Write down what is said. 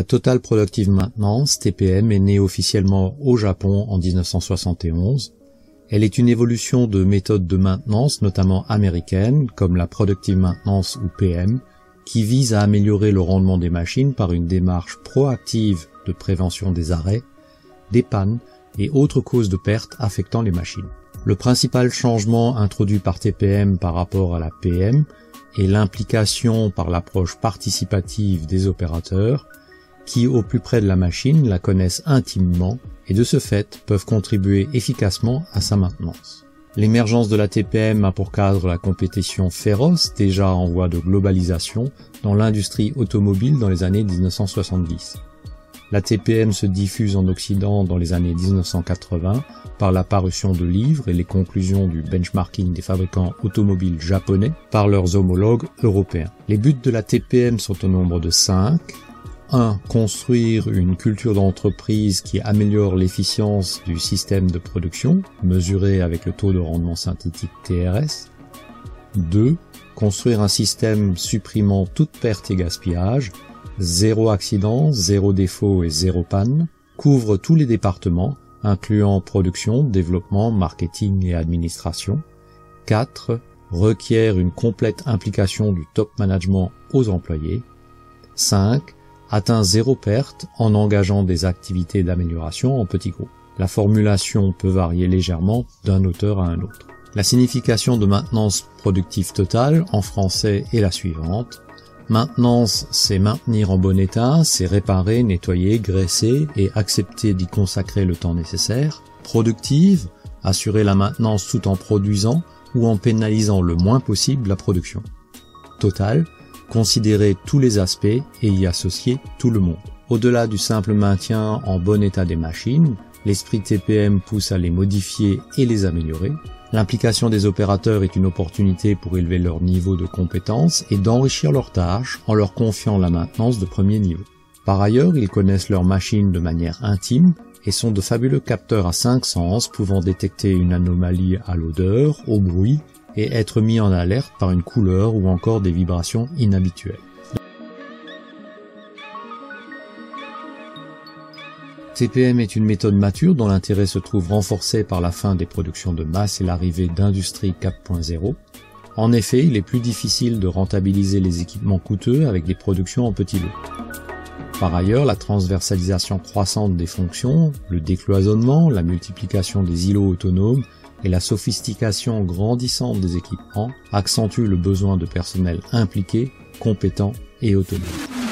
La Total Productive Maintenance, TPM, est née officiellement au Japon en 1971. Elle est une évolution de méthodes de maintenance, notamment américaines, comme la Productive Maintenance ou PM, qui vise à améliorer le rendement des machines par une démarche proactive de prévention des arrêts, des pannes et autres causes de pertes affectant les machines. Le principal changement introduit par TPM par rapport à la PM est l'implication par l'approche participative des opérateurs qui, au plus près de la machine, la connaissent intimement et de ce fait peuvent contribuer efficacement à sa maintenance. L'émergence de la TPM a pour cadre la compétition féroce déjà en voie de globalisation dans l'industrie automobile dans les années 1970. La TPM se diffuse en Occident dans les années 1980 par la parution de livres et les conclusions du benchmarking des fabricants automobiles japonais par leurs homologues européens. Les buts de la TPM sont au nombre de 5. 1. Construire une culture d'entreprise qui améliore l'efficience du système de production, mesuré avec le taux de rendement synthétique TRS. 2. Construire un système supprimant toute perte et gaspillage, zéro accident, zéro défaut et zéro panne, couvre tous les départements, incluant production, développement, marketing et administration. 4. Requiert une complète implication du top management aux employés. 5 atteint zéro perte en engageant des activités d'amélioration en petits groupes. La formulation peut varier légèrement d'un auteur à un autre. La signification de maintenance productive totale en français est la suivante. Maintenance, c'est maintenir en bon état, c'est réparer, nettoyer, graisser et accepter d'y consacrer le temps nécessaire. Productive, assurer la maintenance tout en produisant ou en pénalisant le moins possible la production. Total, considérer tous les aspects et y associer tout le monde. Au-delà du simple maintien en bon état des machines, l'esprit TPM pousse à les modifier et les améliorer. L'implication des opérateurs est une opportunité pour élever leur niveau de compétence et d'enrichir leurs tâches en leur confiant la maintenance de premier niveau. Par ailleurs, ils connaissent leurs machines de manière intime et sont de fabuleux capteurs à cinq sens pouvant détecter une anomalie à l'odeur, au bruit et être mis en alerte par une couleur ou encore des vibrations inhabituelles. TPM est une méthode mature dont l'intérêt se trouve renforcé par la fin des productions de masse et l'arrivée d'Industrie 4.0. En effet, il est plus difficile de rentabiliser les équipements coûteux avec des productions en petits lots. Par ailleurs, la transversalisation croissante des fonctions, le décloisonnement, la multiplication des îlots autonomes et la sophistication grandissante des équipements accentuent le besoin de personnel impliqué, compétent et autonome.